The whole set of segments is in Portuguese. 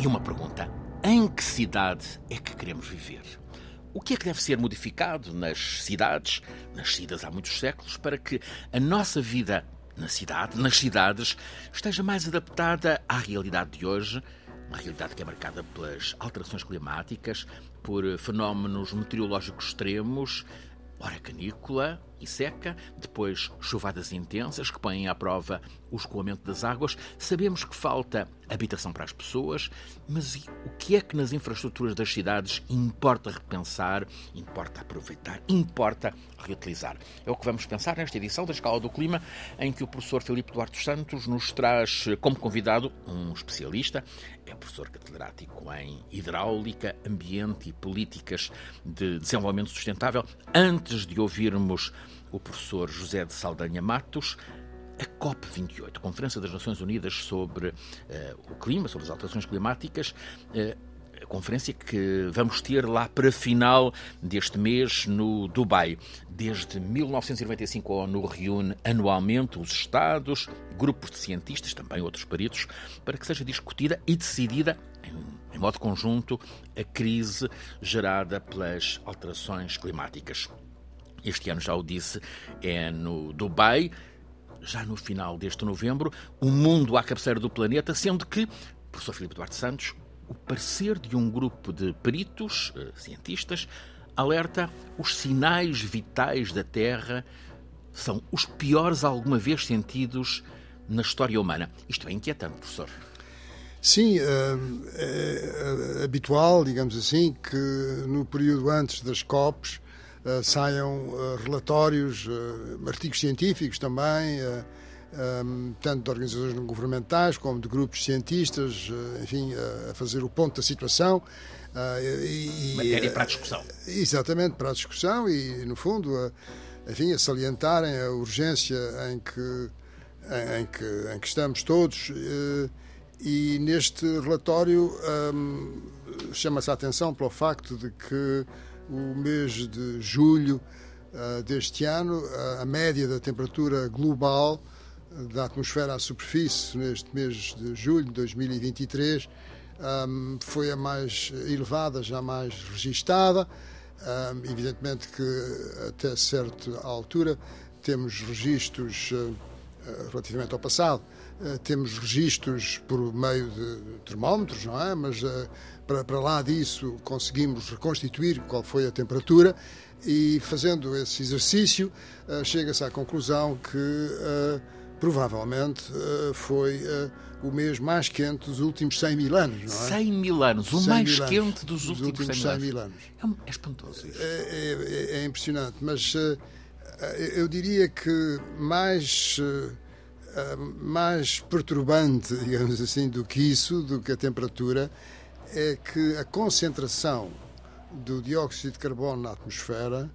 E uma pergunta: em que cidade é que queremos viver? O que é que deve ser modificado nas cidades, nascidas há muitos séculos, para que a nossa vida na cidade, nas cidades, esteja mais adaptada à realidade de hoje, uma realidade que é marcada pelas alterações climáticas, por fenómenos meteorológicos extremos, ora canícula e seca, depois chuvadas intensas que põem à prova o escoamento das águas. Sabemos que falta habitação para as pessoas, mas o que é que nas infraestruturas das cidades importa repensar, importa aproveitar, importa reutilizar? É o que vamos pensar nesta edição da Escala do Clima, em que o professor Filipe Duarte Santos nos traz como convidado um especialista, é professor catedrático em hidráulica, ambiente e políticas de desenvolvimento sustentável. Antes de ouvirmos o professor José de Saldanha Matos, a COP28, Conferência das Nações Unidas sobre uh, o Clima, sobre as alterações climáticas, uh, a conferência que vamos ter lá para final deste mês no Dubai. Desde 1995 a ONU reúne anualmente os Estados, grupos de cientistas, também outros peritos, para que seja discutida e decidida em, em modo conjunto a crise gerada pelas alterações climáticas. Este ano já o disse, é no Dubai já no final deste novembro, o mundo à cabeceira do planeta, sendo que, professor Filipe Duarte Santos, o parecer de um grupo de peritos, eh, cientistas, alerta os sinais vitais da Terra são os piores alguma vez sentidos na história humana. Isto é inquietante, professor. Sim, é, é habitual, digamos assim, que no período antes das COPs uh, saiam uh, relatórios, uh, artigos científicos também, um, tanto de organizações não governamentais como de grupos cientistas, enfim, a fazer o ponto da situação. E, Matéria para a discussão. Exatamente, para a discussão e, no fundo, a, enfim, a salientarem a urgência em que, em, em que, em que estamos todos. E neste relatório um, chama-se a atenção pelo facto de que o mês de julho uh, deste ano, uh, a média da temperatura global uh, da atmosfera à superfície neste mês de julho de 2023 um, foi a mais elevada jamais registada. Um, evidentemente que até certa altura temos registros relativamente ao passado, temos registros por meio de termómetros, não é? Mas para, para lá disso conseguimos reconstituir qual foi a temperatura e fazendo esse exercício uh, chega-se à conclusão que provavelmente foi o mês mais quente dos últimos 100 mil anos. Não é? 100 mil anos, o mais anos, quente dos, dos últimos, últimos 100 mil anos. anos. É, é espantoso isso. É, é, é impressionante, mas eu diria que mais mais perturbante, digamos assim, do que isso, do que a temperatura, é que a concentração do dióxido de carbono na atmosfera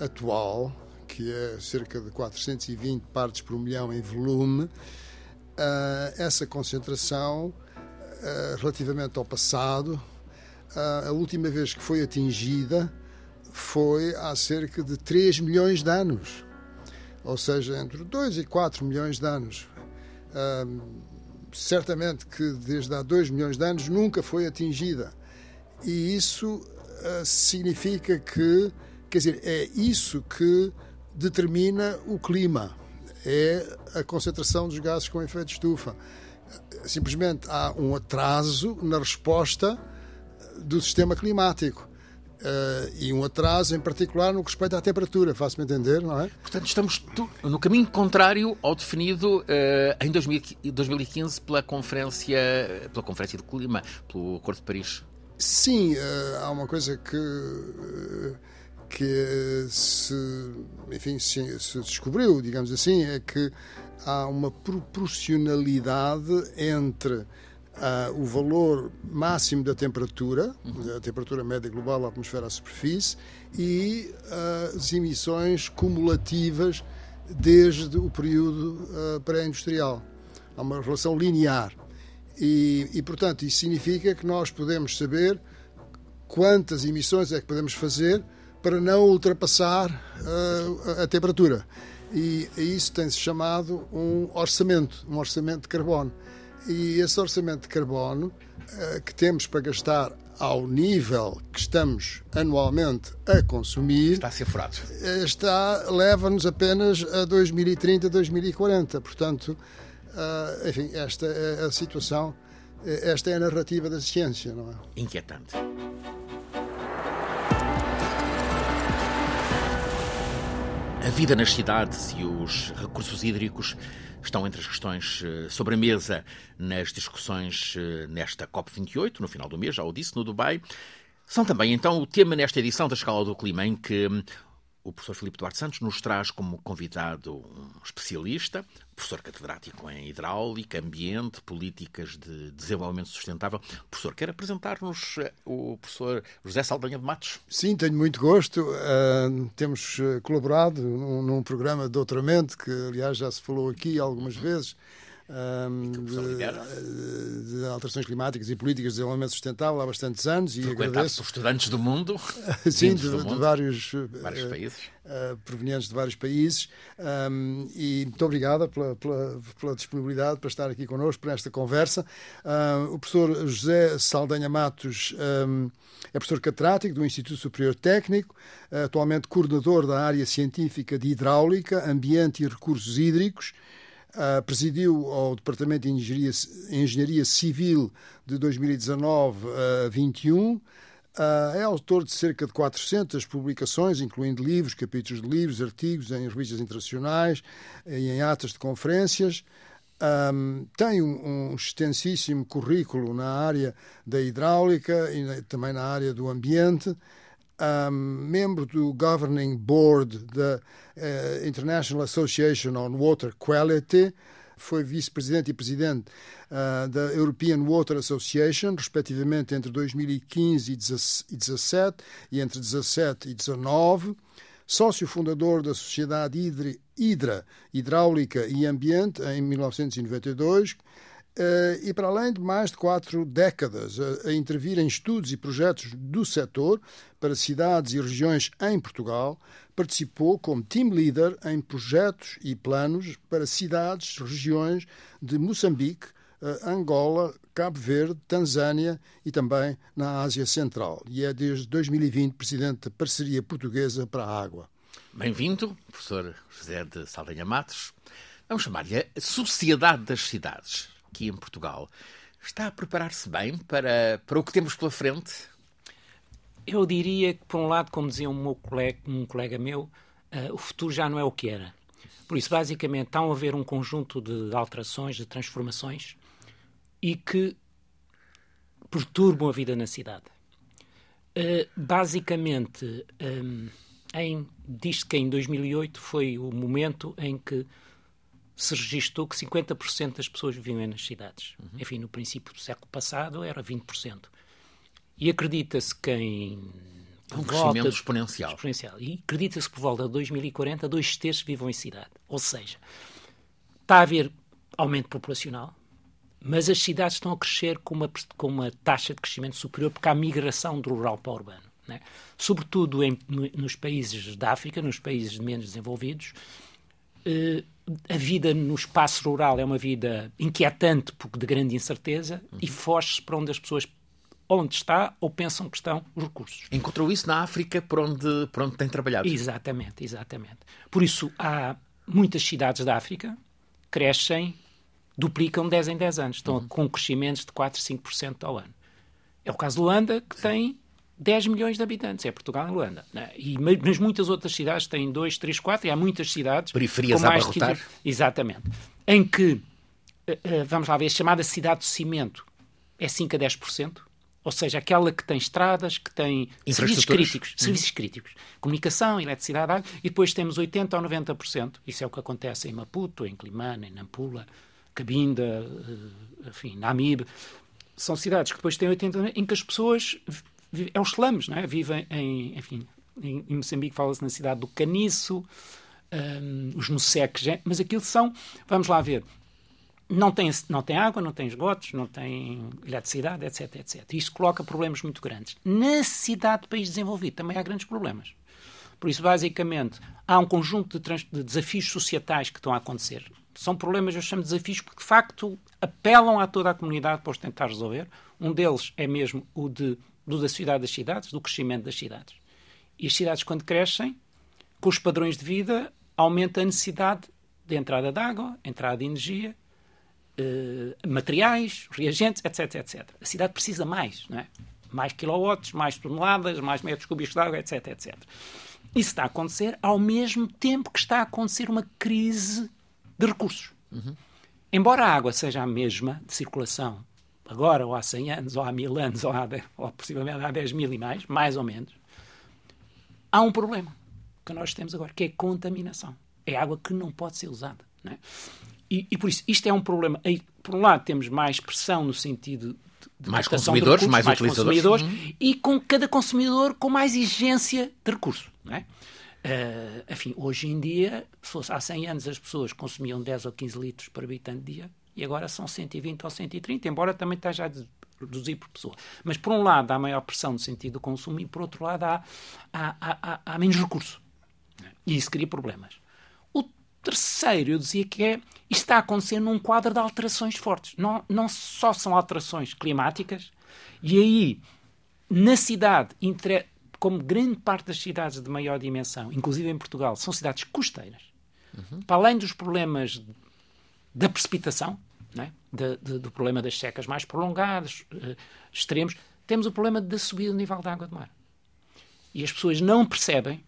atual, que é cerca de 420 partes por milhão em volume, eh, essa concentração, eh, relativamente ao passado, a última vez que foi atingida foi há cerca de 3 milhões de anos. Ou seja, entre 2 e 4 milhões de anos certamente que desde há 2 milhões de anos nunca foi atingida. E isso uh, significa que, quer dizer, é isso que determina o clima, é a concentração dos gases com efeito de estufa. Simplesmente há um atraso na resposta do sistema climático. Uh, e um atraso, em particular, no que respeita à temperatura, faço-me entender, não é? Portanto, estamos no caminho contrário ao definido uh, em 2015 pela Conferência, pela conferência do Clima, pelo Acordo de Paris. Sim, uh, há uma coisa que, que se, enfim, se, se descobriu, digamos assim, é que há uma proporcionalidade entre uh, o valor máximo da temperatura, uhum. a temperatura média global da atmosfera à superfície, e uh, as emissões cumulativas desde o período uh, pré-industrial. Há uma relação linear. E, e, portanto, isso significa que nós podemos saber quantas emissões é que podemos fazer para não ultrapassar uh, a temperatura. E isso tem-se chamado um orçamento, um orçamento de carbono. E esse orçamento de carbono uh, que temos para gastar ao nível que estamos anualmente a consumir está a ser furado. Está leva-nos apenas a 2030, 2040. Portanto, uh, enfim, esta é a situação, esta é a narrativa da ciência, não é? Inquietante. A vida nas cidades e os recursos hídricos estão entre as questões eh, sobre a mesa nas discussões eh, nesta COP28, no final do mês, já o disse, no Dubai. São também, então, o tema nesta edição da Escala do Clima, em que hum, o professor Filipe Duarte Santos nos traz como convidado um especialista, professor catedrático em hidráulica, ambiente, políticas de desenvolvimento sustentável. Professor, quer apresentar-nos eh, o professor José Saldanha de Matos? Sim, tenho muito gosto. Uh, temos eh, colaborado num, num, programa de doutoramento que, aliás, já se falou aqui algumas vezes um, de, de, alterações climáticas e políticas de desenvolvimento sustentável há bastantes anos e agradeço. por estudantes do mundo sim de, do mundo, de, vários, vários uh, países. uh, provenientes de vários países. Um, e muito obrigada pela, pela, pela, disponibilidade para estar aqui connosco para esta conversa. Uh, o professor José Saldanha Matos um, é professor catedrático do Instituto Superior Técnico, atualmente coordenador da área científica de hidráulica, ambiente e recursos hídricos Uh, presidiu ao Departamento de Engenharia, Engenharia Civil de 2019 a 21. Uh, é autor de cerca de 400 publicações, incluindo livros, capítulos de livros, artigos em revistas internacionais e em atas de conferências. Um, tem um, um, extensíssimo currículo na área da hidráulica e também na área do ambiente um, membro do Governing Board da uh, International Association on Water Quality, foi vice-presidente e presidente uh, da European Water Association, respectivamente entre 2015 e 2017 e entre 17 e 19, sócio fundador da Sociedade Hidra, Hidráulica e Ambiente em 1992, Uh, e para além de mais de quatro décadas a, a, intervir em estudos e projetos do setor para cidades e regiões em Portugal, participou como team leader em projetos e planos para cidades, regiões de Moçambique, uh, Angola, Cabo Verde, Tanzânia e também na Ásia Central. E é desde 2020 presidente da Parceria Portuguesa para a Água. Bem-vindo, professor José de Saldanha Matos. Vamos chamar-lhe a Sociedade das Cidades aqui em Portugal, está a preparar-se bem para, para o que temos pela frente? Eu diria que, por um lado, como dizia um, colega, um colega meu, uh, o futuro já não é o que era. Por isso, basicamente, estão a haver um conjunto de alterações, de transformações e que perturbam a vida na cidade. Uh, basicamente, um, em, diz que em 2008 foi o momento em que se registou que 50% das pessoas viviam nas cidades. Uhum. Enfim, no princípio do século passado era 20%. E acredita-se que em. Um crescimento exponencial. exponencial. E acredita-se que por volta de 2040, dois terços vivam em cidade. Ou seja, está a haver aumento populacional, mas as cidades estão a crescer com uma, com uma taxa de crescimento superior porque há migração do rural para o urbano. Né? Sobretudo em, nos países da África, nos países menos desenvolvidos, a vida no espaço rural é uma vida inquietante, porque de grande incerteza, uhum. e foge-se para onde as pessoas onde está ou pensam que estão os recursos. Encontrou isso na África, por onde, por onde tem trabalhado? Exatamente, exatamente. Por isso, há muitas cidades da África crescem, duplicam 10 em 10 anos, estão uhum. com crescimentos de 4, 5% ao ano. É o caso de Luanda, que Sim. tem 10 milhões de habitantes, é Portugal e Luanda. Né? E, mas muitas outras cidades têm 2, 3, 4, e há muitas cidades... Periferias a abarrotar. Que, exatamente. Em que, eh, eh, vamos lá ver, a chamada cidade de cimento é 5 a 10%, ou seja, aquela que tem estradas, que tem serviços críticos, uhum. serviços críticos, comunicação, eletricidade, água, e depois temos 80 ou 90%, isso é o que acontece em Maputo, em Climane, em Nampula, Cabinda, eh, enfim, Namibe, são cidades que depois têm 80, em que as pessoas é os slums, não é? Vivem em, enfim, em, em Moçambique fala-se na cidade do Caniço, um, os Nuseques, mas aquilo são, vamos lá ver, não tem, não tem água, não tem esgotos, não tem eletricidade, etc, etc. Isto coloca problemas muito grandes. Na cidade de país desenvolvido também há grandes problemas. Por isso, basicamente, há um conjunto de, de desafios societais que estão a acontecer São problemas, eu chamo de desafios, porque de facto apelam a toda a comunidade para os tentar resolver. Um deles é mesmo o de, do da cidade das cidades, do crescimento das cidades. E as cidades, quando crescem, com os padrões de vida, aumenta a necessidade de entrada de água, entrada de energia, eh, materiais, reagentes, etc, etc. A cidade precisa mais, não é? Mais quilowatts, mais toneladas, mais metros cúbicos de água, etc, etc. Isso está a acontecer ao mesmo tempo que está a acontecer uma crise de recursos. Uhum. Embora a água seja a mesma de circulação agora, ou há 100 anos, ou há mil anos, ou, há, ou possivelmente há 10 mil e mais, mais ou menos, há um problema que nós temos agora, que é a contaminação. É água que não pode ser usada. É? e, e, por isso, isto é um problema. Por um lado, temos mais pressão no sentido de mais consumidores, recursos, mais, mais consumidores uhum. e com cada consumidor com mais exigência de recurso. É? Uh, enfim, hoje em dia, se fosse há 100 anos as pessoas consumiam 10 ou 15 litros por habitante dia e agora são 120 ou 130, embora também esteja a reduzir por pessoa. Mas por um lado há maior pressão no sentido do consumo e por outro lado há, há, há, há menos recurso. E isso cria problemas. O terceiro, eu dizia que é, isto está a acontecer num quadro de alterações fortes. Não, não só são alterações climáticas, e aí, na cidade, como grande parte das cidades de maior dimensão, inclusive em Portugal, são cidades costeiras, uhum. para além dos problemas da precipitação, é? de, de, do problema das secas mais prolongadas, uh, extremos, temos o problema da subida do nível da água do mar. E as pessoas não percebem,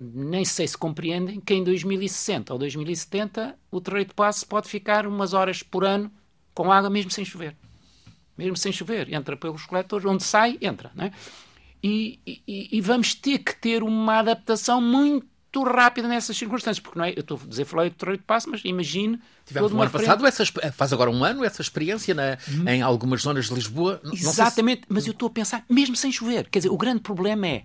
nem sei se compreendem, que em 2060 ou 2070 o Terreiro de Passo pode ficar umas horas por ano com água mesmo sem chover. Mesmo sem chover. Entra pelos coletores, onde sai, entra. É? E, e, e, vamos ter que ter uma adaptação muito rápida nessas circunstâncias, porque não é, eu estou a dizer, falei do Torreio de Passo, mas imagine. Tivemos no ano frente... passado, essa, faz agora um ano, essa experiência na, hum. em algumas zonas de Lisboa. Exatamente, se... mas eu estou a pensar, mesmo sem chover, quer dizer, o grande problema é.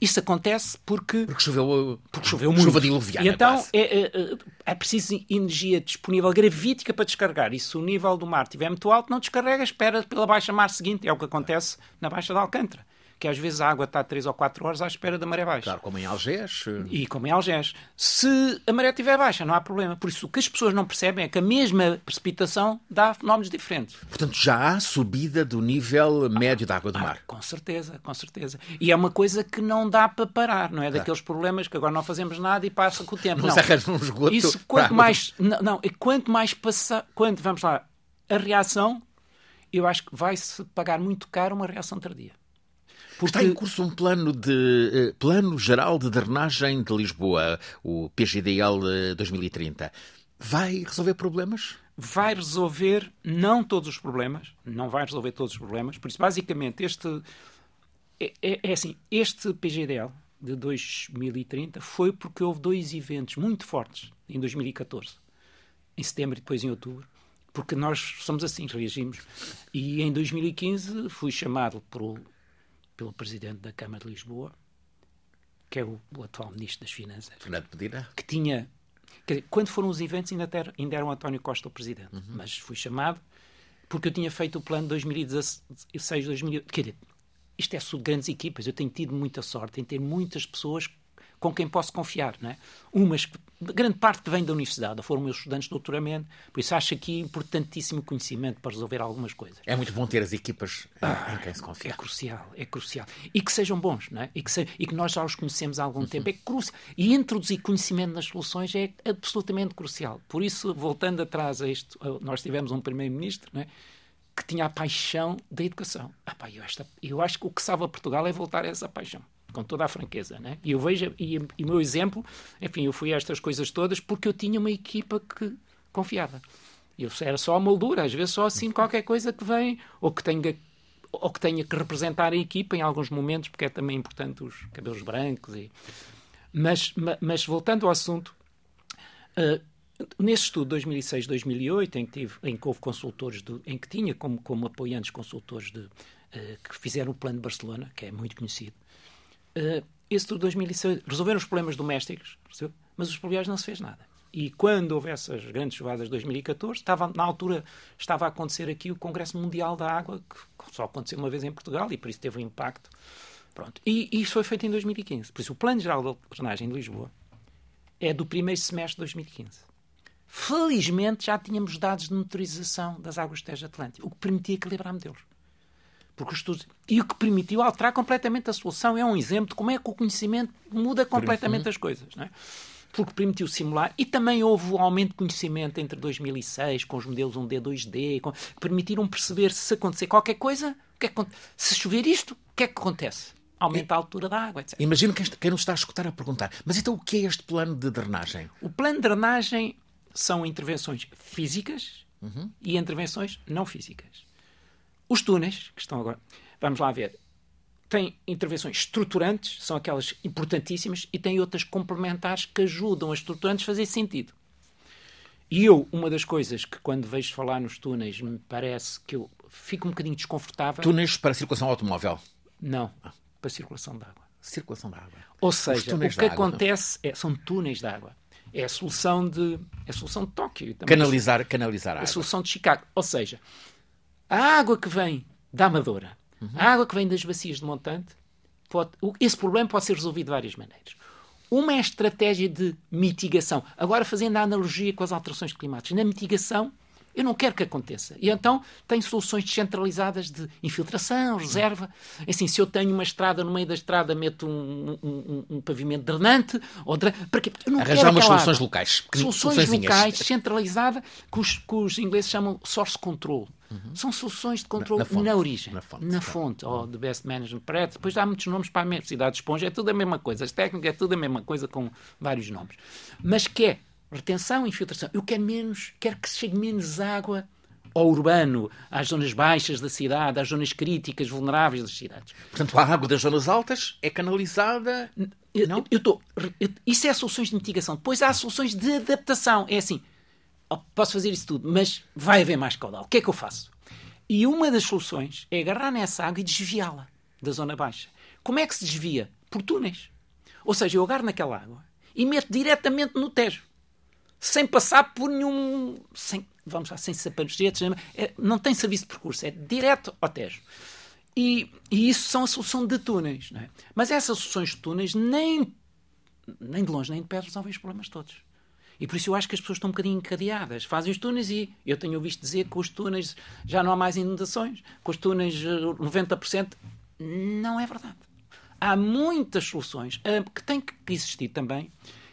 Isso acontece porque. Porque choveu, porque choveu muito. Chuva diluviana. E então é, é, é, preciso energia disponível gravítica para descarregar. E se o nível do mar estiver muito alto, não descarrega, espera pela baixa mar seguinte. É o que acontece na Baixa de Alcântara que às vezes a água está 3 ou 4 horas à espera da maré baixa. Claro, como em Algés. Eh. E como em Algés. Se a maré estiver baixa, não há problema. Por isso, o que as pessoas não percebem é que a mesma precipitação dá fenómenos diferentes. Portanto, já há subida do nível médio da água do mar. Ah, com certeza, com certeza. E é uma coisa que não dá para parar, não é? Daqueles problemas que agora não fazemos nada e passa com o tempo. Não, não. se arranja um esgoto. Isso, quanto mais... Não, não, quanto mais passa... Quanto, vamos lá, a reação, eu acho que vai-se pagar muito caro uma reação tardia. Porque... Está em curso um plano de uh, plano geral de drenagem de Lisboa, o PGDL 2030. Vai resolver problemas? Vai resolver não todos os problemas, não vai resolver todos os problemas. Por isso, basicamente, este é, é, é assim, este PGDL de 2030 foi porque houve dois eventos muito fortes em 2014, em setembro e depois em outubro, porque nós somos assim, reagimos. E em 2015 fui chamado por pelo Presidente da Câmara de Lisboa, que é o, o atual Ministro das Finanças. Fernando Medina. Que tinha... Dizer, quando foram os eventos ainda, ter, ainda era o António Costa o Presidente, uhum. mas fui chamado porque eu tinha feito o plano 2016, 2018. Quer dizer, isto é de grandes equipas. Eu tenho tido muita sorte em ter muitas pessoas com quem posso confiar. Não é? Umas, grande parte que vem da universidade, foram meus estudantes de doutoramento, por isso acho aqui importantíssimo conhecimento para resolver algumas coisas. É muito bom ter as equipas ah, em quem se confia. É crucial, é crucial. E que sejam bons, não é? E que, se, e que nós já os conhecemos há algum uhum. tempo. É crucial. E introduzir conhecimento nas soluções é absolutamente crucial. Por isso, voltando atrás a isto, nós tivemos um primeiro-ministro, não é? que tinha a paixão da educação. Ah, pá, eu, esta, eu acho que o que salva Portugal é voltar a essa paixão com toda a franqueza. Né? E eu vejo, e, o meu exemplo, enfim, eu fui a estas coisas todas porque eu tinha uma equipa que confiava. Eu era só a moldura, às vezes só assim qualquer coisa que vem, ou que tenha, ou que, tenha que representar a equipa em alguns momentos, porque é também importante os cabelos brancos. E... Mas, mas voltando ao assunto, uh, nesse estudo 2006-2008, em que, tive, em que houve consultores, do, em que tinha como, como apoiantes consultores de, uh, que fizeram o Plano de Barcelona, que é muito conhecido, Uh, esse de 2006 resolveram os problemas domésticos, mas os pluviais não se fez nada. E quando houve essas grandes chuvadas de 2014, estava, na altura estava a acontecer aqui o Congresso Mundial da Água, que só aconteceu uma vez em Portugal e por isso teve um impacto. Pronto. E, isso foi feito em 2015. Por isso, o Plano Geral de Drenagem de Lisboa é do primeiro semestre de 2015. Felizmente já tínhamos dados de monitorização das águas do Tejo Atlântico, o que permitia equilibrar modelos. Porque estudos... E o que permitiu alterar completamente a solução. É um exemplo de como é que o conhecimento muda completamente as coisas. Não é? Porque permitiu simular. E também houve um aumento de conhecimento entre 2006, com os modelos 1D, 2D, com... permitiram perceber se acontecer qualquer coisa, que é que... se chover isto, o que é que acontece? aumenta a altura da água, etc. Imagino quem, quem nos está a escutar a perguntar, mas então o que é este plano de drenagem? O plano de drenagem são intervenções físicas uhum. e intervenções não físicas. Os túneis, que estão agora, vamos lá ver, têm intervenções estruturantes, são aquelas importantíssimas, e têm outras complementares que ajudam as estruturantes a fazer sentido. E eu, uma das coisas que quando vejo falar nos túneis, me parece que eu fico um bocadinho desconfortável. Túneis para circulação automóvel? Não, para circulação de água. Circulação de água. Ou seja, o que acontece é, são túneis de água. É a solução de, é a solução de Tóquio. Também canalizar, canalizar a água. É a solução de Chicago. Ou seja, a água que vem da Amadora, uhum. a água que vem das bacias de montante, pode, esse problema pode ser resolvido de várias maneiras. Uma é a estratégia de mitigação. Agora, fazendo a analogia com as alterações climáticas. Na mitigação, eu não quero que aconteça. E então tem soluções descentralizadas de infiltração, reserva. É assim, se eu tenho uma estrada, no meio da estrada meto um, um, um pavimento drenante, ou dren... para quê? Eu não Arranjar umas soluções água. locais. Soluções locais, descentralizadas, que os, que os ingleses chamam source control. Uhum. São soluções de controle na, na, na origem, na fonte, na fonte ou de best management practice. Depois há muitos nomes para a universidade de esponja, é tudo a mesma coisa. As técnicas é tudo a mesma coisa com vários nomes. Mas que é retenção e infiltração. Eu quero menos, quero que chegue menos água ao urbano, às zonas baixas da cidade, às zonas críticas, vulneráveis das cidades. Portanto, a água das zonas altas é canalizada. Eu, não? Eu, eu eu, isso é soluções de mitigação. Depois há soluções de adaptação. É assim, posso fazer isso tudo, mas vai haver mais caudal. O que é que eu faço? E uma das soluções é agarrar nessa água e desviá-la da zona baixa. Como é que se desvia? Por túneis. Ou seja, eu agarro naquela água e meto diretamente no Tejo sem passar por nenhum. Sem, vamos lá, sem sapanejetes, é, não tem serviço de percurso, é direto ao Tejo. E, e isso são a solução de túneis. É? Mas essas soluções de túneis nem, nem de longe nem de perto resolvem os problemas todos. E por isso eu acho que as pessoas estão um bocadinho encadeadas. Fazem os túneis e eu tenho ouvido dizer que os túneis já não há mais inundações, com os túneis 90%. Não é verdade. Há muitas soluções eh, que têm que existir também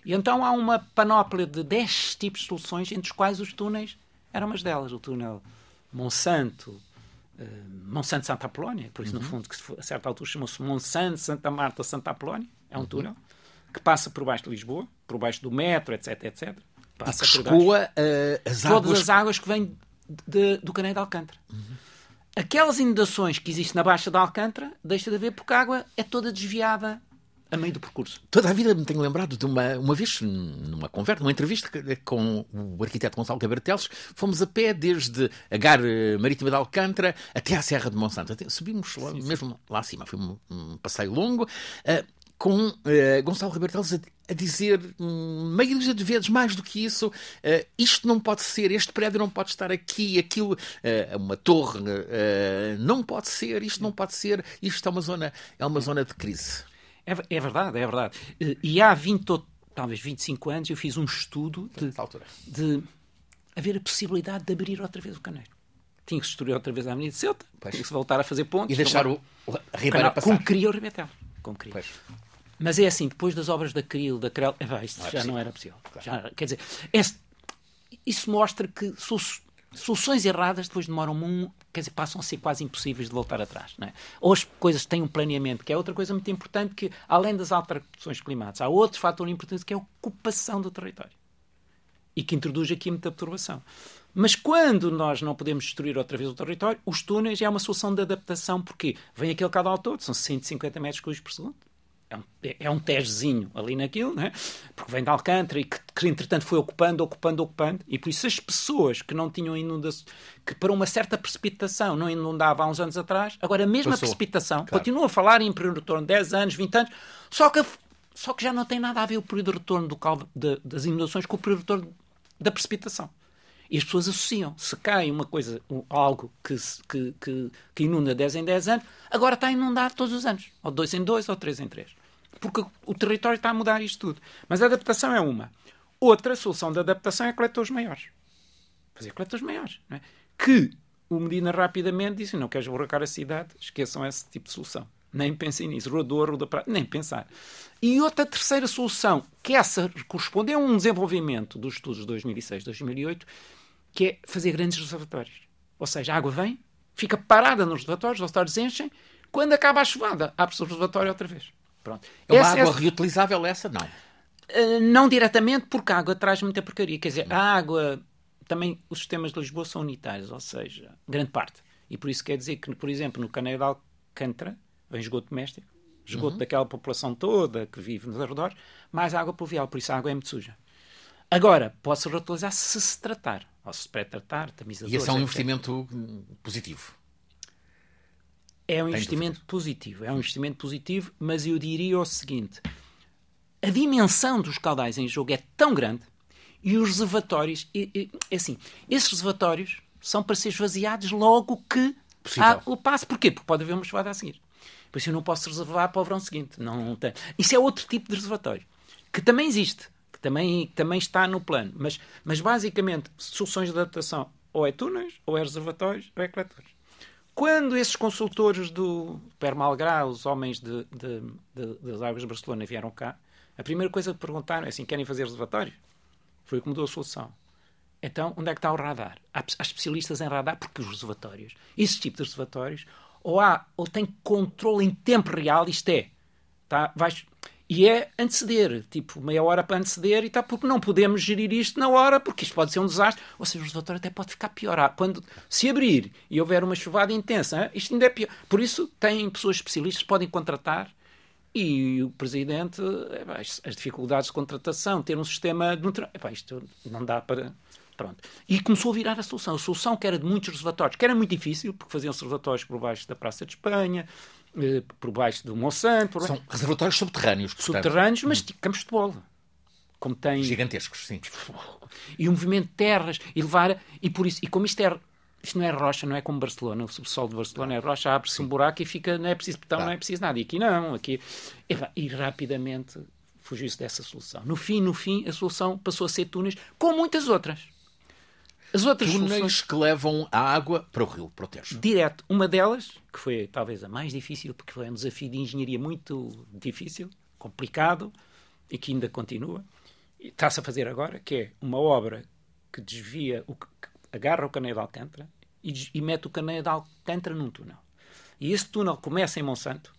e então há uma panóplia de 10 tipos de soluções, entre os quais os túneis eram umas delas. O túnel Monsanto, uh, Monsanto Santa Apolónia, por isso, uhum. no fundo, que a certa altura chamou-se Monsanto Santa Marta Santa Apolónia, é um uhum. túnel que passa por baixo de Lisboa, por baixo do metro, etc, etc. Passa e que escoa uh, as águas... Todas as águas que vêm de, do Caneio de Alcântara. Uhum. Aquelas inundações que existem na Baixa de Alcântara, deixa de haver porque a água é toda desviada a meio do percurso. Toda a vida me tenho lembrado de uma, uma vez, numa conversa, numa entrevista com o arquiteto Gonçalo Cabrateles, fomos a pé desde a Gar Marítima de Alcântara até à Serra de Monsanto. Subimos lá, sim, mesmo sim. lá acima, foi um, um passeio longo, uh, com uh, Gonçalo Cabrateles a, a, dizer um, meia dúzia de vezes mais do que isso, uh, isto não pode ser, este prédio não pode estar aqui, aquilo, uma torre não pode ser, isto não pode ser, isto é uma zona, é uma zona de crise. É, é verdade, é verdade. E há 20, talvez 25 anos, eu fiz um estudo de, de haver a possibilidade de abrir outra vez o caneiro. Tinha que se destruir outra vez a Avenida de Ceuta, pois. tinha que se voltar a fazer pontos. E deixar o, a Ribeira passar. Como queria o Ribetel. Como queria. Pois. Mas é assim, depois das obras da Cril, da Crel, é, isto não já possível. não era possível. Claro. Já, quer dizer, isso mostra que soluções erradas depois demoram um, quer dizer, passam a ser quase impossíveis de voltar atrás. É? Ou as coisas têm um planeamento, que é outra coisa muito importante, que além das alterações climáticas, há outro fator importante que é a ocupação do território. E que introduz aqui muita perturbação. Mas quando nós não podemos destruir outra vez o território, os túneis é uma solução de adaptação, porque vem aquele caudal todo, são 150 metros cúbicos por segundo é um, é um tejezinho ali naquilo, né? porque vem de Alcântara e que, que, entretanto foi ocupando, ocupando, ocupando, e por isso as pessoas que não tinham inundação, que para uma certa precipitação não inundava há uns anos atrás, agora a mesma Passou. precipitação, claro. continua a falar em período de retorno de 10 anos, 20 anos, só que, só que já não tem nada a ver o período de retorno do caldo, de, das inundações com o período de retorno da precipitação. E as pessoas associam. Se cai uma coisa, algo que, que, que, inunda 10 em 10 anos, agora está a inundar todos os anos. Ou 2 em 2 ou 3 em 3. Porque o território está a mudar isto tudo. Mas a adaptação é uma. Outra solução de adaptação é coletores maiores. Fazer coletores maiores. É? Que o Medina rapidamente disse: não queres burracar a cidade, esqueçam esse tipo de solução. Nem pensem nisso. Rodor, Roda Prata, nem pensar. E outra terceira solução, que essa corresponde a um desenvolvimento dos estudos de 2006, 2008, que é fazer grandes reservatórios. Ou seja, a água vem, fica parada nos reservatórios, os reservatórios enchem, quando acaba a chuvada, abre-se o reservatório outra vez. Pronto. É uma essa, água essa... reutilizável essa? Não. Uh, não diretamente, porque a água traz muita porcaria. Quer dizer, a água... Também os sistemas de Lisboa são unitários, ou seja, grande parte. E por isso quer dizer que, por exemplo, no Caneio de Alcântara, vem esgoto doméstico, esgoto uhum. daquela população toda que vive nos arredores, mais água pluvial, por isso a água é muito suja. Agora, pode-se reutilizar se se tratar, ou se pré-tratar, tamizadores... E esse é um investimento positivo? É um investimento positivo, é um investimento positivo, mas eu diria o seguinte, a dimensão dos caudais em jogo é tão grande e os reservatórios, é assim, esses reservatórios são para ser esvaziados logo que há o passo. Porquê? Porque pode haver uma chuvada a seguir. Por isso eu não posso reservar para o verão seguinte. Não tem. Isso é outro tipo de reservatório, que também existe, que também, também está no plano. Mas, mas basicamente, soluções de adaptação ou é túneis, ou é reservatórios, ou é coletores. Quando esses consultores do Permalgrá, os homens de, de, de, das Águas de Barcelona, vieram cá, a primeira coisa que perguntaram é assim: querem fazer reservatório? Foi o que mudou a solução. Então, onde é que está o radar? Há, há especialistas em radar porque os reservatórios, esse tipo de reservatórios, ou há, ou tem controle em tempo real, isto é, tá, vais, e é anteceder, tipo, meia hora para anteceder e tal, porque não podemos gerir isto na hora, porque isto pode ser um desastre. Ou seja, o reservatório até pode ficar pior. Ah, quando se abrir e houver uma chuvada intensa, isto ainda é pior. Por isso, tem pessoas especialistas podem contratar e o Presidente, as dificuldades de contratação, ter um sistema de isto não dá para Pronto. E começou a virar a solução. A solução que era de muitos reservatórios, que era muito difícil, porque faziam-se reservatórios por baixo da Praça de Espanha, eh, por baixo do Monsanto. São reservatórios subterrâneos. Portanto. Subterrâneos, mas tipo campos de bola. Como tem... Gigantescos, sim. E o movimento de terras, e levar... E, por isso, e como isto é isto não é rocha, não é como Barcelona. O subsolo de Barcelona é rocha, abre-se um buraco e fica, não é preciso botão, não é preciso nada. E aqui não, aqui. E, e rapidamente fugiu-se dessa solução. No fim, no fim, a solução passou a ser túneis, com muitas outras. As outras túneis soluções... que levam a água para o rio, para o Tejo. Direto. Uma delas, que foi talvez a mais difícil, porque foi um desafio de engenharia muito difícil, complicado, e que ainda continua, está-se a fazer agora, que é uma obra que desvia, o, que agarra o caneio de Alcântara e, e mete o caneio de Alcântara num túnel. E esse túnel começa em Monsanto,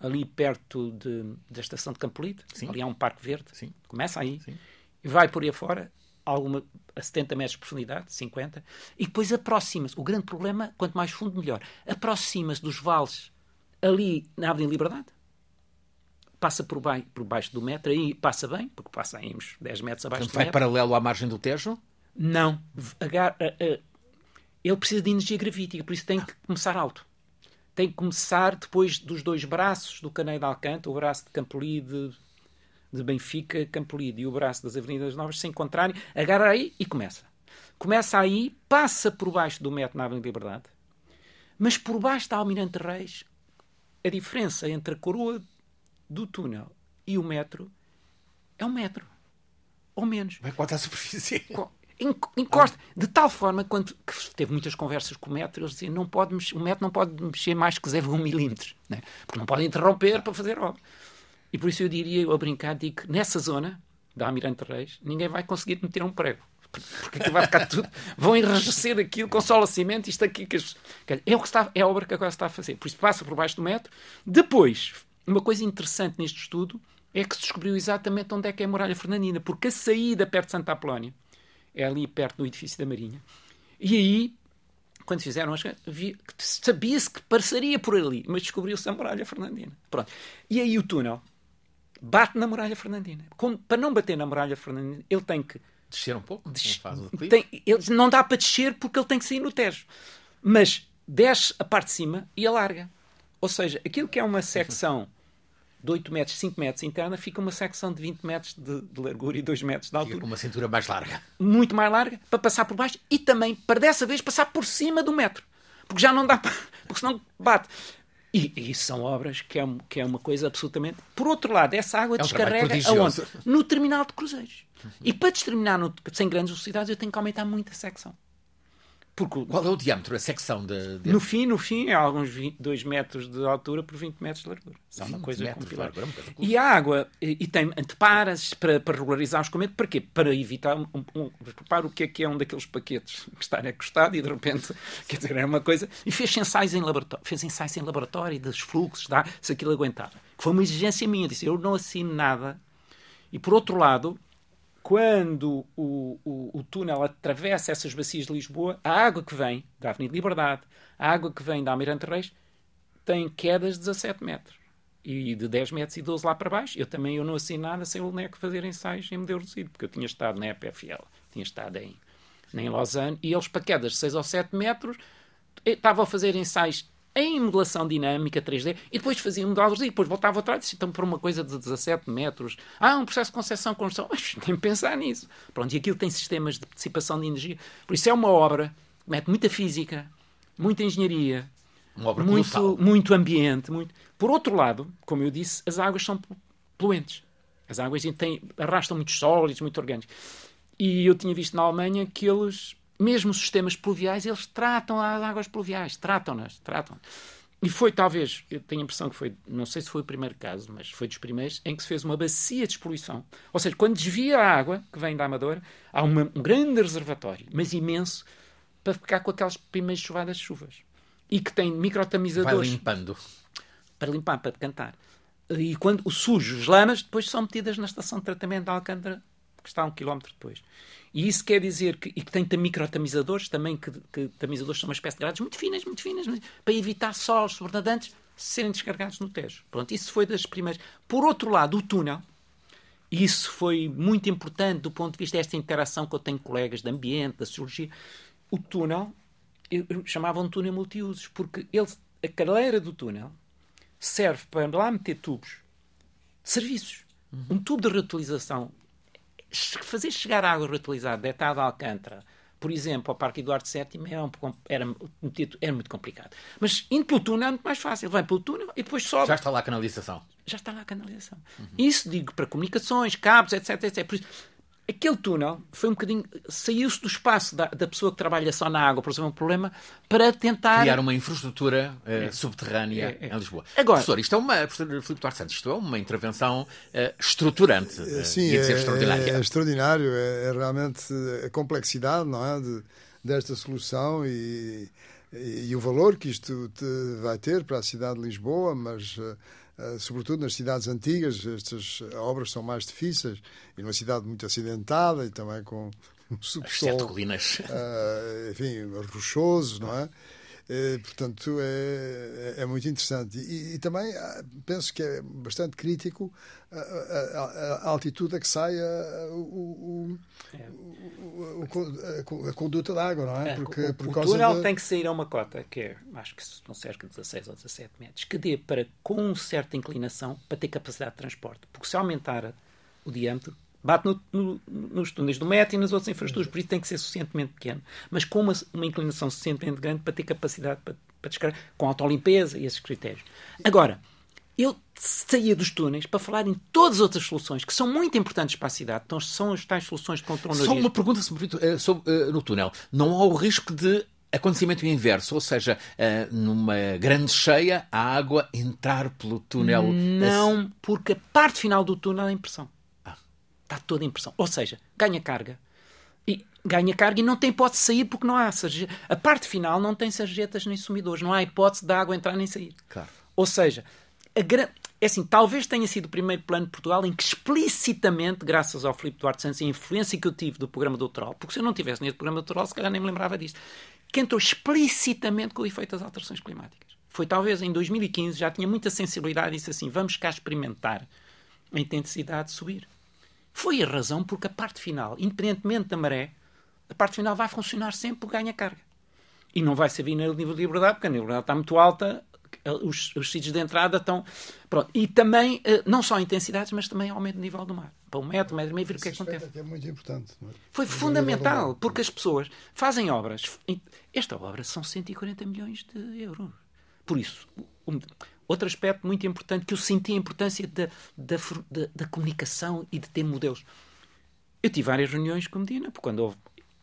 ali perto de, da estação de Campolide, ali há um parque verde, Sim. começa aí, Sim. e vai por aí afora, alguma, a 70 metros de profundidade, 50, e depois aproxima-se. O grande problema, quanto mais fundo, melhor. Aproxima-se dos vales ali na Avenida Liberdade, passa por, baixo, por baixo do metro, aí passa bem, porque passa aí uns 10 metros abaixo Portanto, do vai metro. paralelo à margem do Tejo? Não. Ele precisa de energia gravítica, por isso tem que começar alto. Tem que começar depois dos dois braços do Caneio de Alcântara, o braço de Campolide, de Benfica, Campolide e o braço das Avenidas Novas se encontrarem, agarra aí e começa. Começa aí, passa por baixo do metro na Avenida Liberdade, mas por baixo da Almirante Reis, a diferença entre a coroa do túnel e o metro é um metro. Ou menos. Vai quanto à superfície? encosta. De tal forma, quando que teve muitas conversas com o metro, eles diziam não pode mexer, o metro não pode mexer mais que 0,1 milímetros, né? porque não pode interromper para fazer obra. E por isso eu diria, eu a brincar, digo que nessa zona da Almirante Reis, ninguém vai conseguir meter um prego. Porque vai ficar tudo. Vão enrajecer aquilo com solo cimento, isto aqui. Que é, o que está, é a obra que agora está a fazer. Por isso passa por baixo do metro. Depois, uma coisa interessante neste estudo é que se descobriu exatamente onde é que é a Muralha Fernandina, porque a saída perto de Santa Apolónia é ali perto do edifício da Marinha. E aí, quando fizeram as sabia-se que passaria por ali, mas descobriu-se a Muralha Fernandina. Pronto. E aí o túnel bate na muralha fernandina. Como, para não bater na muralha fernandina, ele tem que descer um pouco. Des tem, ele, não dá para descer porque ele tem que sair no Tejo. Mas desce a parte de cima e alarga. Ou seja, aquilo que é uma secção de 8 metros, 5 metros interna, fica uma secção de 20 metros de, de largura e 2 metros de altura. com uma cintura mais larga. Muito mais larga, para passar por baixo e também, para dessa vez, passar por cima do metro. Porque já não dá para... Porque senão bate. E, e são obras que é, que é uma coisa absolutamente. Por outro lado, essa água é um descarrega aonde? No terminal de cruzeiros. E para determinar no, sem grandes velocidades, eu tenho que aumentar muito a secção. Porque, Qual é o diâmetro, a secção de, de... No fim, no fim, é alguns 20, 2 metros de altura por 20 metros de largura. São uma coisa complicada. É e a água, e, tem anteparas para, para regularizar os escoamento, para quê? Para evitar um, um, repara o que é que é um daqueles paquetes que está acostado e de repente, quer dizer, é uma coisa. E fez ensaios em laboratório, fez ensaios em laboratório dos fluxos, dá, se aquilo aguentava. Foi uma exigência minha, disse, eu não assino nada. E por outro lado, quando o, o, o, túnel atravessa essas bacias de Lisboa, a água que vem da Avenida Liberdade, a água que vem da Almirante Reis, tem quedas de 17 metros. E de 10 metros e 12 lá para baixo. Eu também eu não assino nada sem o NEC fazer ensaios em modelo reduzido, porque eu tinha estado na EPFL, tinha estado em, em Lausanne, e eles para quedas de 6 ou 7 metros eh, estavam a fazer ensaios em modelação dinâmica 3D e depois faziam modelos e depois voltava atrás então para uma coisa de 17 metros ah, um processo de concessão, construção. Mas nem pensar nisso. Pronto, e aquilo tem sistemas de participação de energia. Por isso é uma obra que mete muita física muita engenharia muito, muito ambiente muito... por outro lado, como eu disse as águas são poluentes. As águas têm, arrastam muitos sólidos, muito orgânicos. E eu tinha visto na Alemanha que eles mesmo os sistemas pluviais, eles tratam as águas pluviais, tratam-nas, tratam. E foi talvez, eu tenho a impressão que foi, não sei se foi o primeiro caso, mas foi dos primeiros, em que se fez uma bacia de expoluição. Ou seja, quando desvia a água que vem da Amadora, há uma, um grande reservatório, mas imenso, para ficar com aquelas primeiras chuvadas de chuvas. E que tem microtamizadores. Vai limpando. Para limpar, para decantar. E quando o sujo, as lamas, depois são metidas na estação de tratamento de Alcântara, que está a um quilómetro depois. E isso quer dizer que, e que tem microtamizadores também, que, que tamizadores são uma espécie de grades muito finas, muito finas, para evitar solos sobrenadantes serem descarregados no Tejo. Pronto, isso foi das primeiras. Por outro lado, o túnel, isso foi muito importante do ponto de vista desta interação que eu tenho com colegas de ambiente, da sociologia. O túnel, eu, eu chamava um túnel multiusos, porque ele, a carreira do túnel serve para lá meter tubos de serviços. Uhum. Um tubo de reutilização fazer chegar água reutilizada detada a Alcântara, por exemplo, ao Parque Eduardo VII era, um, era, era, muito complicado. Mas indo pelo túnel é muito mais fácil. Vai pelo túnel e depois sobe. Já está lá a canalização. Já está lá a canalização. Uhum. Isso digo para comunicações, cabos, etc. etc. Por isso, aquele túnel foi um bocadinho. saiu-se do espaço da, da, pessoa que trabalha só na água, por exemplo, um problema, para tentar. Criar uma infraestrutura uh, é. subterrânea é, é. em Lisboa. Agora, professor, isto é uma. Professor Filipe Duarte Santos, isto é uma intervenção uh, estruturante. Uh, Sim, é, é, extraordinário. É, é, realmente a complexidade, não é? De, desta solução e, e, e, o valor que isto vai ter para a cidade de Lisboa, mas sobretudo nas cidades antigas, estas obras são mais difíceis, e numa cidade muito acidentada e também com um subsolo, colinas. Uh, enfim, rochoso, não é? Eh, portanto, é, é, muito interessante. E, e, também ah, penso que é bastante crítico a, a, a altitude a que sai a, o, o, o, a, conduta da água, não é? é Porque, o, por o túnel de... tem que sair a uma cota, que é, acho que são cerca de 16 ou 17 metros, que dê para, com certa inclinação, para ter capacidade de transporte. Porque se aumentar o diâmetro, Bate no, no, nos túneis do metro e nas outras infraestruturas, por isso tem que ser suficientemente pequeno, mas com uma, uma inclinação suficientemente grande para ter capacidade para, para descarregar, com autolimpeza e esses critérios. Agora, eu saía dos túneis para falar em todas as outras soluções que são muito importantes para a cidade. Então, são as tais soluções de controle Só uma pergunta sobre, eh, sobre uh, no túnel. Não há o risco de acontecimento inverso, ou seja, uh, numa grande cheia, a água entrar pelo túnel? Não, porque a parte final do túnel é impressão. Está toda em pressão. Ou seja, ganha carga. E ganha carga e não tem hipótese de sair porque não há sarjeta. A parte final não tem sarjetas nem sumidores. Não há hipótese da água entrar nem sair. Claro. Ou seja, é assim, talvez tenha sido o primeiro plano de Portugal em que explicitamente, graças ao Filipe Duarte Santos e a influência que eu tive do programa doutoral, porque se eu não tivesse nesse programa doutoral, se calhar nem me lembrava disto, que entrou explicitamente com o efeito das alterações climáticas. Foi talvez em 2015, já tinha muita sensibilidade e disse assim, vamos cá experimentar a intensidade subir. Foi a razão porque a parte final, independentemente da maré, a parte final vai funcionar sempre por ganha carga. E não vai servir no nível de liberdade, porque a liberdade está muito alta, os, os sítios de entrada estão. Pronto. E também, eh, não só intensidades, mas também aumento do nível do mar. Para um metro, um metro e meio, ver o que é que acontece. É muito importante. É? Foi fundamental, porque as pessoas fazem obras. Esta obra são 140 milhões de euros. Por isso, outro aspecto muito importante que eu senti a importância da, da, da, da comunicação e de ter modelos. Eu tive várias reuniões com o Medina, porque quando houve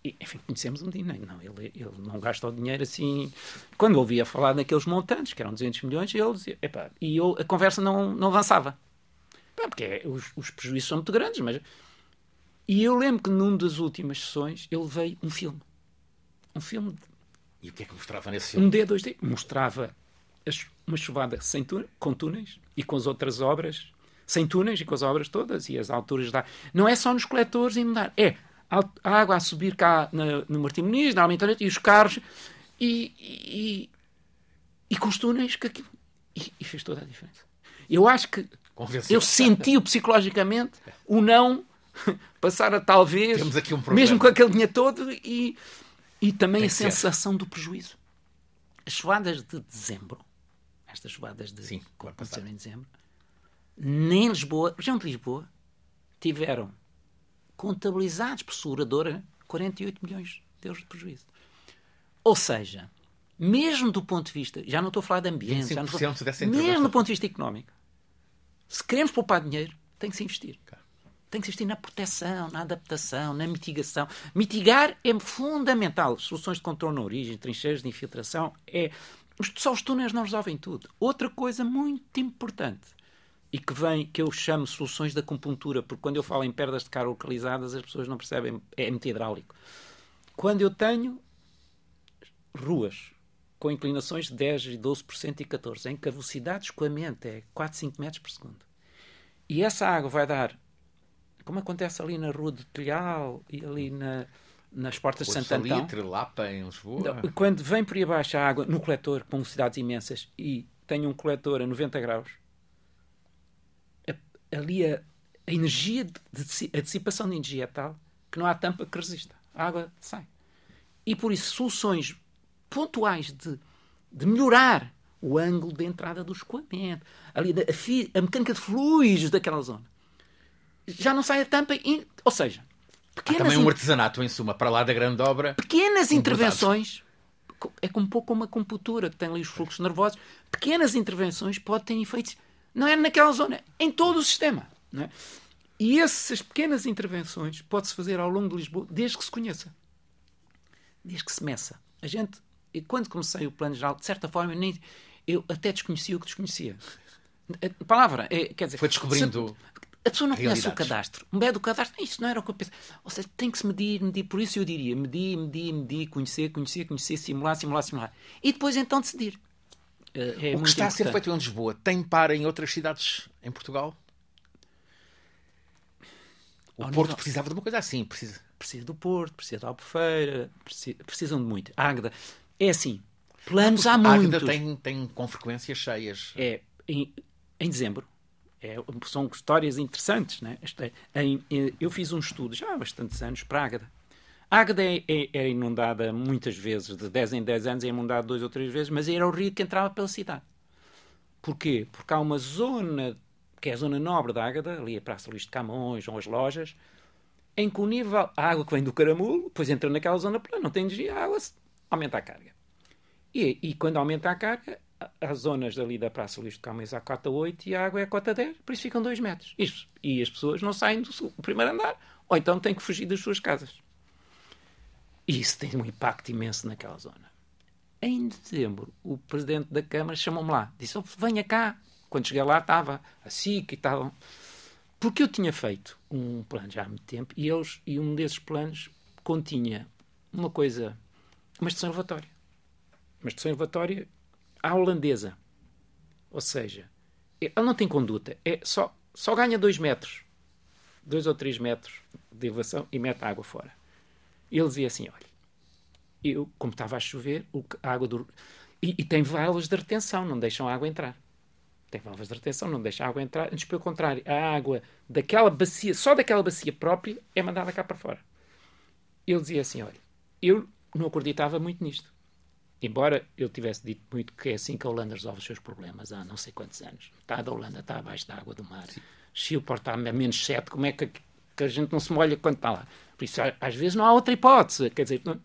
enfim, conhecemos o Medina. Não, ele, ele não gasta o dinheiro assim. Quando ouvia falar naqueles montantes, que eram 200 milhões, ele dizia, epá, e eu, a conversa não, não avançava. porque é, os, os prejuízos são muito grandes, mas. E eu lembro que numa das últimas sessões ele veio um filme. Um filme. E o que é que mostrava nesse filme? Um D, dois D. Mostrava uma chuvada sem com túneis e com as outras obras sem túneis e com as obras todas e as alturas da. Não é só nos coletores e inundar, é a água a subir cá na, no Martim Muniz, na Almentarete, e os carros, e, e, e com os túneis, que aquilo, e, e, fez toda a diferença. Eu acho que eu senti-o psicologicamente o não passar a talvez, um mesmo com aquele dinheiro todo, e, e também Tem a sensação ser. do prejuízo. As chuvadas de dezembro, estas chuvadas de Sim, que aconteceram em dezembro, nem Lisboa, região de Lisboa, tiveram contabilizados por seguradora 48 milhões de euros de prejuízo. Ou seja, mesmo do ponto de vista, já não estou a falar de ambiente, já não estou, mesmo do ponto de vista económico, se queremos poupar dinheiro, tem que se investir. Tem que se investir na proteção, na adaptação, na mitigação. Mitigar é fundamental. Soluções de controle na origem, trincheiras de infiltração, é... só os túneis não resolvem tudo. Outra coisa muito importante e que vem, que eu chamo soluções da acupuntura, porque quando eu falo em perdas de carga localizadas, as pessoas não percebem, é muito hidráulico. Quando eu tenho ruas com inclinações de 10, 12% e 14%, em que a velocidade de escoamento é 4, 5 metros por segundo, e essa água vai dar, como acontece ali na Rua do Telhal e ali na, nas portas de Santo Antão. Salitre, Lapa, em Lisboa. Quando vem por aí abaixo a água no coletor, com velocidades imensas, e tenho um coletor a 90 graus, ali a, a energia, de, a dissipação de energia é tal que não há tampa que resista. A água sai. E por isso, soluções pontuais de, de melhorar o ângulo de entrada do escoamento, ali a, a, a, mecânica de fluidos daquela zona. Já não sai a tampa, in, ou seja, pequenas. Há também um artesanato, em suma, para lá da grande obra. Pequenas intervenções, é um pouco como uma computura que tem ali os fluxos nervosos. Pequenas intervenções podem ter efeitos não é naquela zona, em todo o sistema. É? E essas pequenas intervenções pode-se fazer ao longo de Lisboa desde que se conheça. Desde que se meça. A gente, quando comecei o plano geral, de certa forma, eu, nem, eu até desconhecia o que desconhecia. A palavra, é, quer dizer... Foi descobrindo... Se, a pessoa não conhece o cadastro. Mede o cadastro, isso não era o que eu pensei. Ou seja, tem que se medir, medir. Por isso eu diria medir, medir, medir, conhecer, conhecer, conhecer, simular, simular, simular. E depois então decidir. É, é o que está a ser feito em Lisboa tem par em outras cidades em Portugal? O Ao Porto nível... precisava de uma coisa assim. Precisa. precisa do Porto, precisa da Albufeira, precisa, precisam de muito. Águeda. É assim, planos há muitos. Águeda tem, tem com frequências cheias. É, em, em dezembro. É, são histórias interessantes. Né? Em, eu fiz um estudo já há bastantes anos para Águeda a Águeda é, é, é, inundada muitas vezes, de 10 em 10 anos é inundada duas ou três vezes, mas era o rio que entrava pela cidade. Porquê? Porque há uma zona, que é a zona nobre da Águeda, ali a Praça Luís de Camões, ou as lojas, em que o nível, a água que vem do caramulo, depois entra naquela zona plana, não tem energia, a água aumenta a carga. E, e quando aumenta a carga, as zonas ali da Praça Luís de Camões à cota 8 e a água é a cota 10, por isso ficam 2 metros. Isso. E as pessoas não saem do primeiro andar, ou então têm que fugir das suas casas. E isso tem um impacto imenso naquela zona. Em dezembro, o presidente da Câmara chamou-me lá. Disse: oh, venha cá. Quando cheguei lá, estava assim que estavam. Porque eu tinha feito um plano já há muito tempo e, eles, e um desses planos continha uma coisa, uma estação elevatória. Uma estação elevatória à holandesa. Ou seja, ela não tem conduta, é só, só ganha 2 metros, 2 ou 3 metros de elevação e mete a água fora. Ele dizia assim: olha, eu, como estava a chover, a água do. E, e, tem válvulas de retenção, não deixam a água entrar. Tem válvulas de retenção, não deixam a água entrar. Antes, pelo contrário, a água daquela bacia, só daquela bacia própria, é mandada cá para fora. Ele dizia assim: olha, eu não acreditava muito nisto. Embora eu tivesse dito muito que é assim que a Holanda resolve os seus problemas há não sei quantos anos. Está da Holanda, está abaixo da água do mar. Sim. Chile pode estar a menos 7, como é que, que a gente não se molha quando está lá? Por isso, às vezes, não há outra hipótese. Quer dizer, não...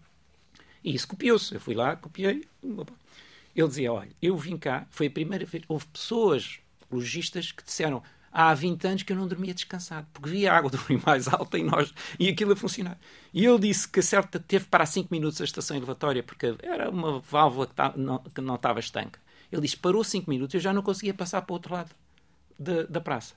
e isso copiou-se. Eu fui lá, copiei. Ele dizia: Olha, eu vim cá, foi a primeira vez. Houve pessoas, lojistas, que disseram: Há 20 anos que eu não dormia descansado, porque via a água do rio mais alta e, nós, e aquilo a funcionar. E ele disse que certa teve para 5 minutos a estação elevatória, porque era uma válvula que, tá, não, que não estava estanca. Ele disse: Parou 5 minutos, eu já não conseguia passar para o outro lado da, da praça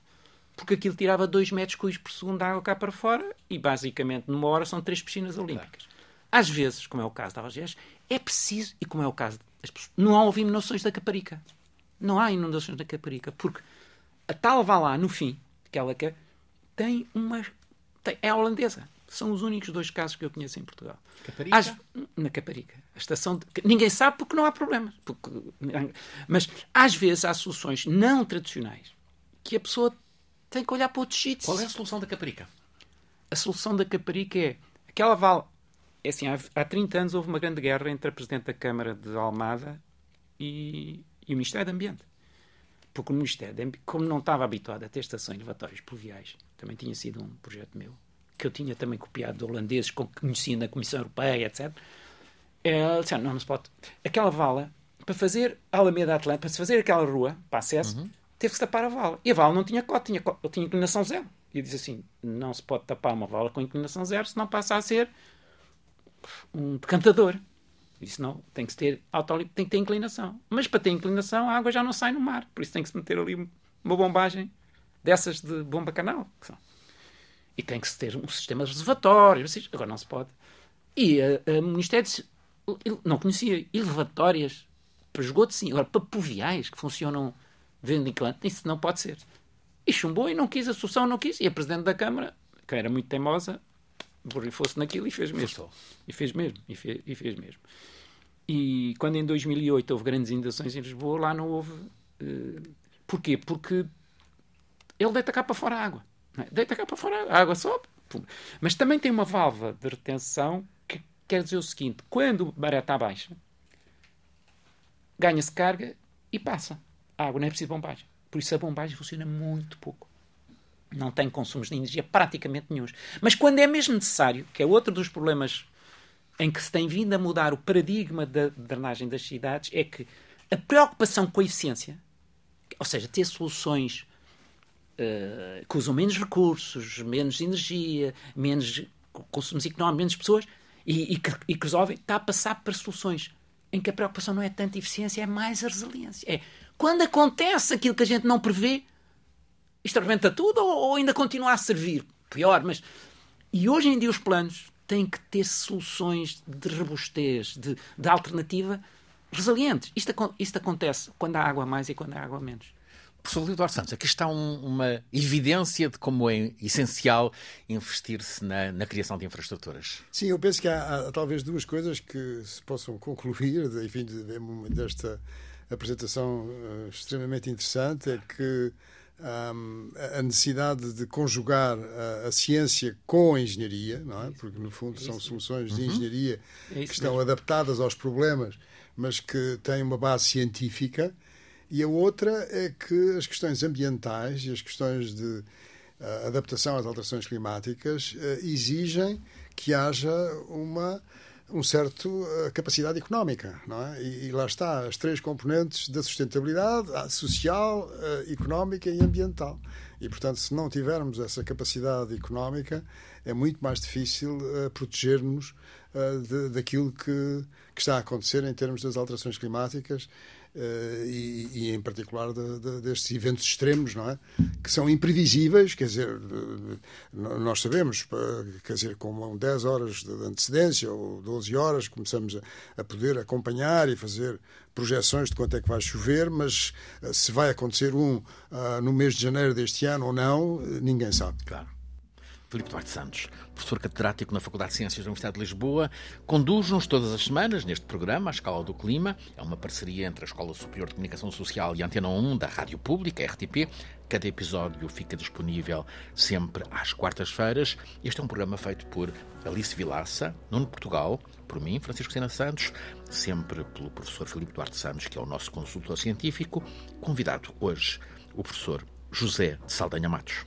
porque aquilo tirava 2 metros cúbicos por segundo de água cá para fora e, basicamente, numa hora são três piscinas olímpicas. Às vezes, como é o caso da Algés, é preciso, e como é o caso das pessoas, não há inundações da Caparica. Não há inundações da Caparica, porque a tal vá lá, no fim, aquela que tem uma. Tem, é holandesa. São os únicos dois casos que eu conheço em Portugal. Caparica? Às, na Caparica. A estação de, ninguém sabe porque não há problemas. Porque, mas às vezes há soluções não tradicionais que a pessoa tem que olhar para outros sítios. Qual é a solução da Caparica? A solução da Caparica é aquela vala é assim, há, há 30 anos houve uma grande guerra entre a Presidente da Câmara de Almada e, e o Ministério do Ambiente. Porque o Ministério, de, como não estava habituado a ter estações elevatórias pluviais, também tinha sido um projeto meu, que eu tinha também copiado de holandeses, com que conhecia na Comissão Europeia, etc. É, disseram, não, não se pode. Aquela vala, para fazer a Alameda Atlântica, para se fazer aquela rua, para acesso, uhum. teve que tapar a vala. E a vala não tinha cote, tinha, tinha inclinação zero. E eu disse assim: não se pode tapar uma vala com inclinação zero, senão passa a ser um decantador. Isso não, tem que ter autolip, tem que ter inclinação. Mas para ter inclinação, a água já não sai no mar. Por isso tem que se meter ali uma bombagem dessas de bomba canal. E tem que se ter um sistema reservatório. Agora não se pode. E o Ministério não conhecia elevatórias para esgoto, sim. Agora, para pluviais que funcionam vendo inclinante, isso não pode ser. E chumbou e não quis, a solução não quis. E a Presidente da Câmara, que era muito teimosa, borrifou-se naquilo e fez mesmo. E fez mesmo, e fez, e fez mesmo. E quando em 2008 houve grandes inundações em Lisboa, lá não houve. Uh, porquê? Porque ele deita cá para fora a água. É? Deita cá para fora a água, sobe. Pum. Mas também tem uma válvula de retenção que quer dizer o seguinte: quando a maré está baixa, ganha-se carga e passa. A água não é preciso bombagem. Por isso a bombagem funciona muito pouco não tem consumos de energia praticamente nenhums. Mas quando é mesmo necessário, que é outro dos problemas em que se tem vindo a mudar o paradigma da drenagem das cidades, é que a preocupação com a eficiência, ou seja, ter soluções uh, que usam menos recursos, menos energia, menos consumos económicos, menos pessoas, e, e, que, e que resolvem, está a passar para soluções em que a preocupação não é tanto a eficiência, é mais a resiliência. É quando acontece aquilo que a gente não prevê, isto arrebenta tudo ou, ou ainda continua a servir? Pior, mas. E hoje em dia os planos têm que ter soluções de robustez, de, de alternativa resilientes. Isto, isto acontece quando há água mais e quando há água menos. Professor Eduardo Santos, aqui está um, uma evidência de como é essencial investir-se na, na, criação de infraestruturas. Sim, eu penso que há, há, talvez duas coisas que se possam concluir, enfim, desta apresentação uh, extremamente interessante, é que um, a necessidade de conjugar a, a, ciência com a engenharia, não é? Porque no fundo são soluções de uhum. engenharia que estão adaptadas aos problemas, mas que têm uma base científica. E a outra é que as questões ambientais e as questões de adaptação às alterações climáticas uh, exigem que haja uma um certo uh, capacidade económica, não é? E, e, lá está as três componentes da sustentabilidade social, uh, económica e ambiental. E portanto, se não tivermos essa capacidade económica, é muito mais difícil uh, proteger-nos daquilo que, que está a acontecer em termos das alterações climáticas Uh, e, e, em particular de, de, destes eventos extremos, não é? Que são imprevisíveis, quer dizer, de, nós sabemos, quer dizer, com 10 horas de antecedência ou 12 horas começamos a, a, poder acompanhar e fazer projeções de quanto é que vai chover, mas uh, se vai acontecer um uh, no mês de janeiro deste ano ou não, ninguém sabe. Claro. Filipe Duarte Santos, professor catedrático na Faculdade de Ciências da Universidade de Lisboa, conduz-nos todas as semanas neste programa, A Escala do Clima. É uma parceria entre a Escola Superior de Comunicação Social e a Antena 1 da Rádio Pública, RTP. Cada episódio fica disponível sempre às quartas-feiras. Este é um programa feito por Alice Vilaça, Nuno Portugal, por mim, Francisco Sena Santos, sempre pelo professor Filipe Duarte Santos, que é o nosso consultor científico. Convidado hoje, o professor José Saldanha Matos.